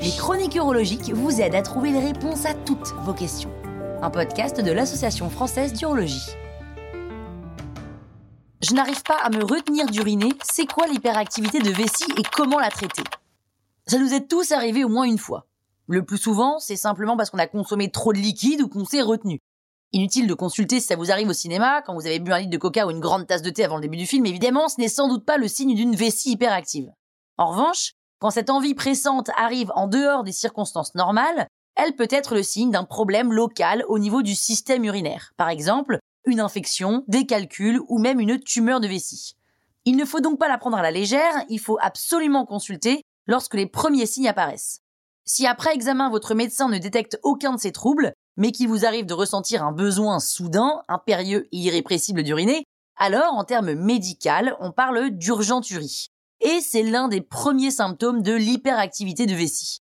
Les chroniques urologiques vous aident à trouver les réponses à toutes vos questions. Un podcast de l'Association française d'urologie. Je n'arrive pas à me retenir d'uriner, c'est quoi l'hyperactivité de vessie et comment la traiter? Ça nous est tous arrivé au moins une fois. Le plus souvent, c'est simplement parce qu'on a consommé trop de liquide ou qu'on s'est retenu. Inutile de consulter si ça vous arrive au cinéma, quand vous avez bu un litre de coca ou une grande tasse de thé avant le début du film, évidemment, ce n'est sans doute pas le signe d'une vessie hyperactive. En revanche, quand cette envie pressante arrive en dehors des circonstances normales, elle peut être le signe d'un problème local au niveau du système urinaire. Par exemple, une infection, des calculs ou même une tumeur de vessie. Il ne faut donc pas la prendre à la légère, il faut absolument consulter lorsque les premiers signes apparaissent. Si après examen votre médecin ne détecte aucun de ces troubles, mais qu'il vous arrive de ressentir un besoin soudain, impérieux et irrépressible d'uriner, alors en termes médicaux, on parle d'urgenturie. Et c'est l'un des premiers symptômes de l'hyperactivité de vessie.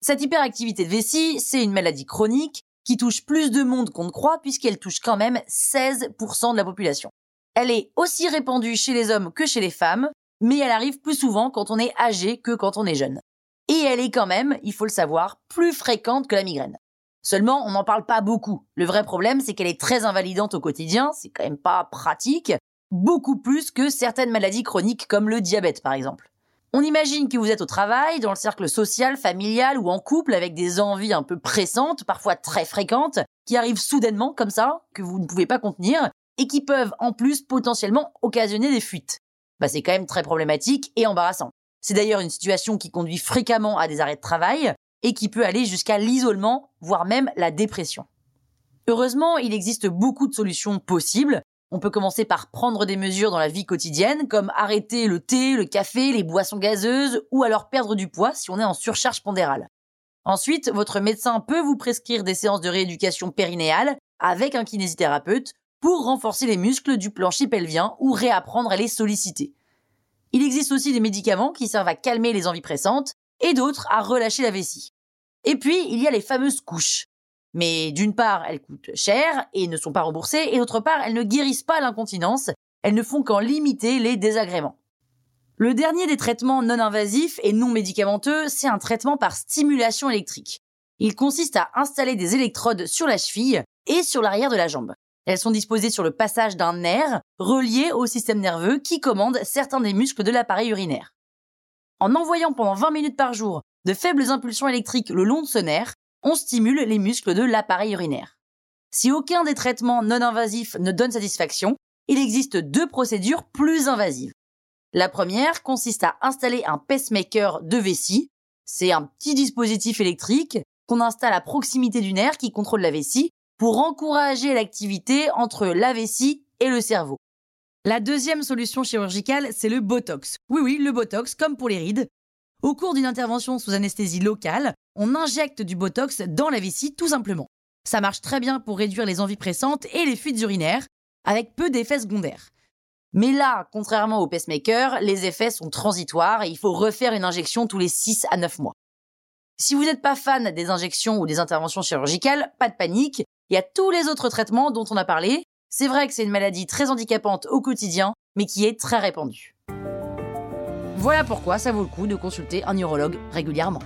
Cette hyperactivité de vessie, c'est une maladie chronique qui touche plus de monde qu'on ne croit puisqu'elle touche quand même 16% de la population. Elle est aussi répandue chez les hommes que chez les femmes, mais elle arrive plus souvent quand on est âgé que quand on est jeune. Et elle est quand même, il faut le savoir, plus fréquente que la migraine. Seulement, on n'en parle pas beaucoup. Le vrai problème, c'est qu'elle est très invalidante au quotidien, c'est quand même pas pratique, beaucoup plus que certaines maladies chroniques comme le diabète par exemple. On imagine que vous êtes au travail, dans le cercle social, familial ou en couple avec des envies un peu pressantes, parfois très fréquentes, qui arrivent soudainement comme ça, que vous ne pouvez pas contenir, et qui peuvent en plus potentiellement occasionner des fuites. Bah, c'est quand même très problématique et embarrassant. C'est d'ailleurs une situation qui conduit fréquemment à des arrêts de travail, et qui peut aller jusqu'à l'isolement, voire même la dépression. Heureusement, il existe beaucoup de solutions possibles. On peut commencer par prendre des mesures dans la vie quotidienne, comme arrêter le thé, le café, les boissons gazeuses, ou alors perdre du poids si on est en surcharge pondérale. Ensuite, votre médecin peut vous prescrire des séances de rééducation périnéale avec un kinésithérapeute pour renforcer les muscles du plancher pelvien ou réapprendre à les solliciter. Il existe aussi des médicaments qui servent à calmer les envies pressantes et d'autres à relâcher la vessie. Et puis, il y a les fameuses couches. Mais d'une part, elles coûtent cher et ne sont pas remboursées, et d'autre part, elles ne guérissent pas l'incontinence, elles ne font qu'en limiter les désagréments. Le dernier des traitements non invasifs et non médicamenteux, c'est un traitement par stimulation électrique. Il consiste à installer des électrodes sur la cheville et sur l'arrière de la jambe. Elles sont disposées sur le passage d'un nerf relié au système nerveux qui commande certains des muscles de l'appareil urinaire. En envoyant pendant 20 minutes par jour de faibles impulsions électriques le long de ce nerf, on stimule les muscles de l'appareil urinaire. Si aucun des traitements non invasifs ne donne satisfaction, il existe deux procédures plus invasives. La première consiste à installer un pacemaker de vessie. C'est un petit dispositif électrique qu'on installe à proximité du nerf qui contrôle la vessie pour encourager l'activité entre la vessie et le cerveau. La deuxième solution chirurgicale, c'est le Botox. Oui, oui, le Botox, comme pour les rides. Au cours d'une intervention sous anesthésie locale, on injecte du Botox dans la vessie tout simplement. Ça marche très bien pour réduire les envies pressantes et les fuites urinaires, avec peu d'effets secondaires. Mais là, contrairement au pacemaker, les effets sont transitoires et il faut refaire une injection tous les 6 à 9 mois. Si vous n'êtes pas fan des injections ou des interventions chirurgicales, pas de panique, il y a tous les autres traitements dont on a parlé. C'est vrai que c'est une maladie très handicapante au quotidien, mais qui est très répandue. Voilà pourquoi ça vaut le coup de consulter un urologue régulièrement.